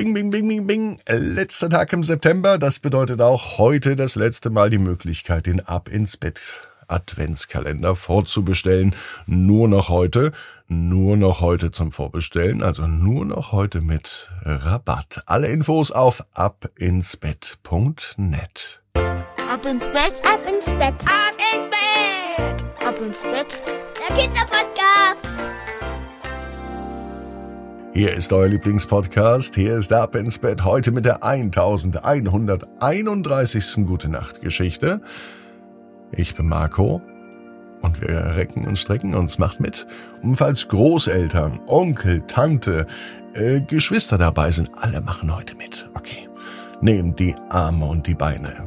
Bing, bing, bing, bing, bing. Letzter Tag im September. Das bedeutet auch heute das letzte Mal die Möglichkeit, den Ab ins Bett Adventskalender vorzubestellen. Nur noch heute, nur noch heute zum Vorbestellen, also nur noch heute mit Rabatt. Alle Infos auf abinsbett.net. Ab ins Bett, ab ins Bett, ab ins Bett, ab ins Bett. Der Kinderpodcast. Hier ist euer Lieblingspodcast. Hier ist Ab ins Bett. Heute mit der 1131. Gute Nacht Geschichte. Ich bin Marco und wir recken und strecken uns. Macht mit. Und falls Großeltern, Onkel, Tante, äh, Geschwister dabei sind, alle machen heute mit. Okay. Nehmt die Arme und die Beine,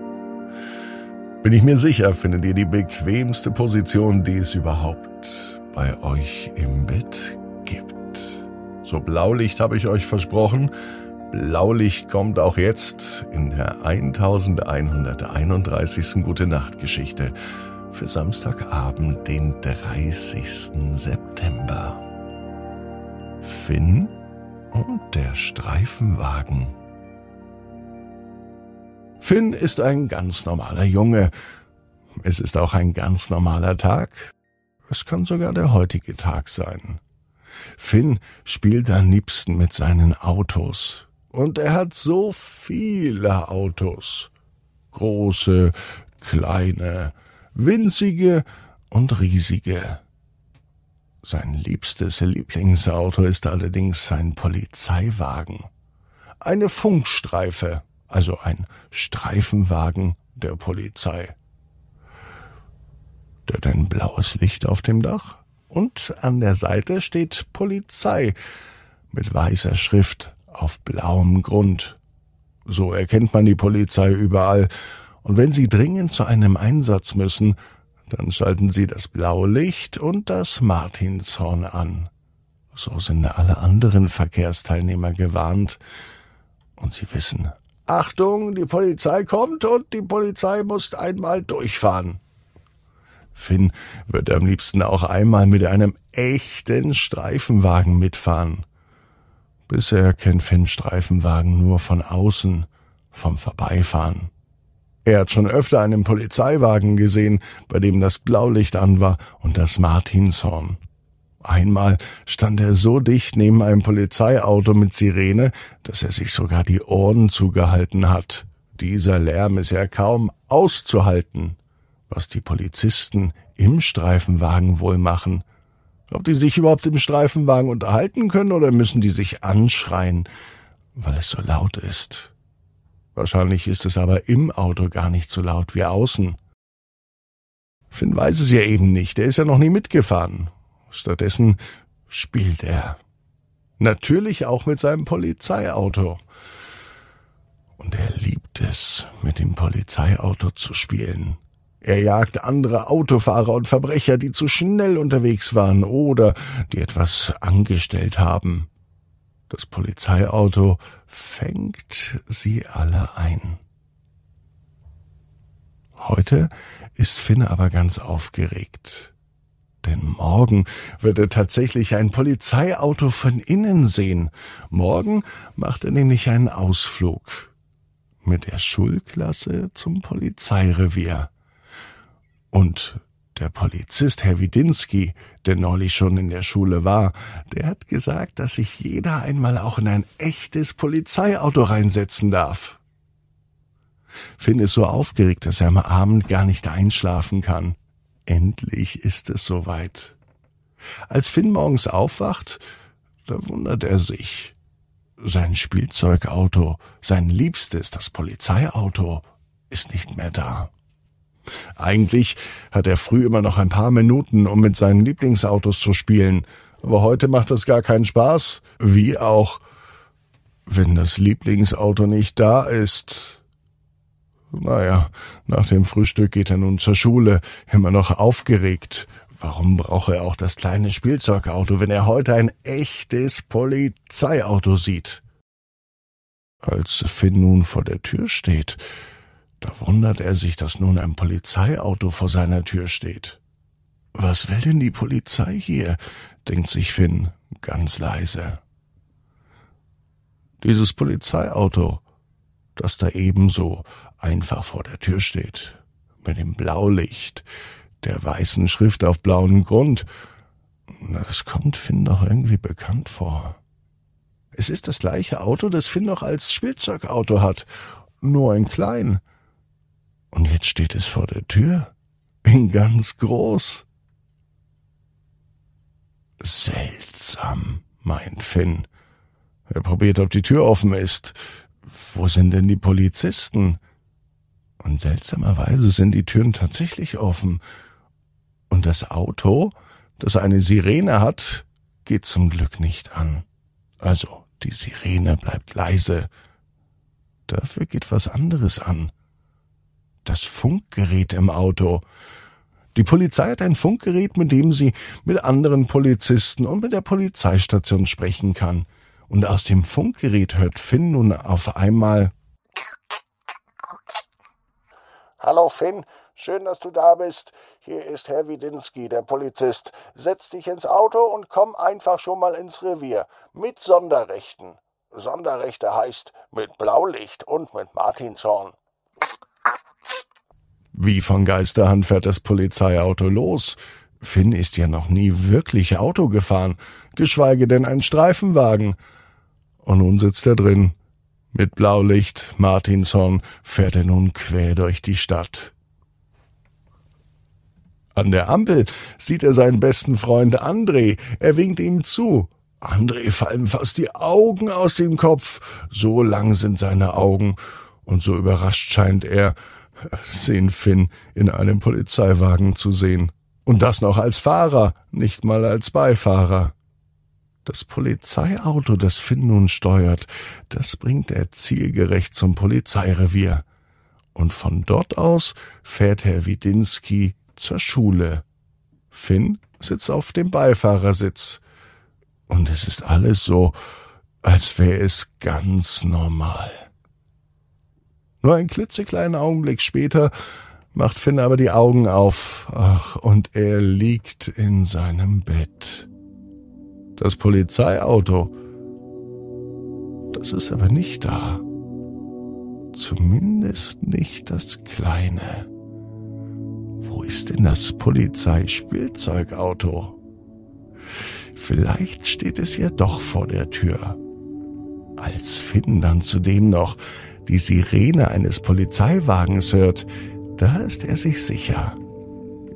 bin ich mir sicher, findet ihr die bequemste Position, die es überhaupt bei euch im Bett gibt. So Blaulicht habe ich euch versprochen. Blaulicht kommt auch jetzt in der 1131. Gute Nacht Geschichte für Samstagabend, den 30. September. Finn und der Streifenwagen. Finn ist ein ganz normaler Junge. Es ist auch ein ganz normaler Tag. Es kann sogar der heutige Tag sein. Finn spielt am liebsten mit seinen Autos. Und er hat so viele Autos. Große, kleine, winzige und riesige. Sein liebstes Lieblingsauto ist allerdings sein Polizeiwagen. Eine Funkstreife also ein Streifenwagen der Polizei. Der ein blaues Licht auf dem Dach und an der Seite steht Polizei mit weißer Schrift auf blauem Grund. So erkennt man die Polizei überall, und wenn sie dringend zu einem Einsatz müssen, dann schalten sie das blaue Licht und das Martinshorn an. So sind alle anderen Verkehrsteilnehmer gewarnt, und sie wissen, Achtung, die Polizei kommt und die Polizei muss einmal durchfahren. Finn würde am liebsten auch einmal mit einem echten Streifenwagen mitfahren. Bisher kennt Finn Streifenwagen nur von außen, vom Vorbeifahren. Er hat schon öfter einen Polizeiwagen gesehen, bei dem das Blaulicht an war und das Martinshorn. Einmal stand er so dicht neben einem Polizeiauto mit Sirene, dass er sich sogar die Ohren zugehalten hat. Dieser Lärm ist ja kaum auszuhalten. Was die Polizisten im Streifenwagen wohl machen. Ob die sich überhaupt im Streifenwagen unterhalten können oder müssen die sich anschreien, weil es so laut ist. Wahrscheinlich ist es aber im Auto gar nicht so laut wie außen. Finn weiß es ja eben nicht, er ist ja noch nie mitgefahren Stattdessen spielt er. Natürlich auch mit seinem Polizeiauto. Und er liebt es, mit dem Polizeiauto zu spielen. Er jagt andere Autofahrer und Verbrecher, die zu schnell unterwegs waren oder die etwas angestellt haben. Das Polizeiauto fängt sie alle ein. Heute ist Finn aber ganz aufgeregt. Denn morgen wird er tatsächlich ein Polizeiauto von innen sehen. Morgen macht er nämlich einen Ausflug mit der Schulklasse zum Polizeirevier. Und der Polizist Herr Widinski, der neulich schon in der Schule war, der hat gesagt, dass sich jeder einmal auch in ein echtes Polizeiauto reinsetzen darf. Finn ist so aufgeregt, dass er am Abend gar nicht einschlafen kann. Endlich ist es soweit. Als Finn morgens aufwacht, da wundert er sich. Sein Spielzeugauto, sein liebstes, das Polizeiauto, ist nicht mehr da. Eigentlich hat er früh immer noch ein paar Minuten, um mit seinen Lieblingsautos zu spielen, aber heute macht das gar keinen Spaß, wie auch wenn das Lieblingsauto nicht da ist. Naja, nach dem Frühstück geht er nun zur Schule, immer noch aufgeregt. Warum braucht er auch das kleine Spielzeugauto, wenn er heute ein echtes Polizeiauto sieht? Als Finn nun vor der Tür steht, da wundert er sich, dass nun ein Polizeiauto vor seiner Tür steht. Was will denn die Polizei hier? denkt sich Finn ganz leise. Dieses Polizeiauto, das da ebenso einfach vor der Tür steht, mit dem Blaulicht, der weißen Schrift auf blauem Grund, das kommt Finn doch irgendwie bekannt vor. Es ist das gleiche Auto, das Finn noch als Spielzeugauto hat, nur ein klein. Und jetzt steht es vor der Tür, in ganz groß. Seltsam, meint Finn. Er probiert, ob die Tür offen ist. Wo sind denn die Polizisten? Und seltsamerweise sind die Türen tatsächlich offen. Und das Auto, das eine Sirene hat, geht zum Glück nicht an. Also, die Sirene bleibt leise. Dafür geht was anderes an. Das Funkgerät im Auto. Die Polizei hat ein Funkgerät, mit dem sie mit anderen Polizisten und mit der Polizeistation sprechen kann. Und aus dem Funkgerät hört Finn nun auf einmal Hallo Finn, schön, dass du da bist. Hier ist Herr Widinski, der Polizist. Setz dich ins Auto und komm einfach schon mal ins Revier. Mit Sonderrechten. Sonderrechte heißt mit Blaulicht und mit Martinshorn. Wie von Geisterhand fährt das Polizeiauto los. Finn ist ja noch nie wirklich Auto gefahren, geschweige denn ein Streifenwagen. Und nun sitzt er drin. Mit Blaulicht, Martinshorn, fährt er nun quer durch die Stadt. An der Ampel sieht er seinen besten Freund André. Er winkt ihm zu. André fallen fast die Augen aus dem Kopf. So lang sind seine Augen. Und so überrascht scheint er, den Finn in einem Polizeiwagen zu sehen. Und das noch als Fahrer, nicht mal als Beifahrer. Das Polizeiauto, das Finn nun steuert, das bringt er zielgerecht zum Polizeirevier. Und von dort aus fährt Herr Widinski zur Schule. Finn sitzt auf dem Beifahrersitz. Und es ist alles so, als wäre es ganz normal. Nur ein klitzekleinen Augenblick später macht Finn aber die Augen auf. Ach, und er liegt in seinem Bett. Das Polizeiauto, das ist aber nicht da. Zumindest nicht das kleine. Wo ist denn das Polizeispielzeugauto? Vielleicht steht es ja doch vor der Tür. Als Finn dann zudem noch die Sirene eines Polizeiwagens hört, da ist er sich sicher.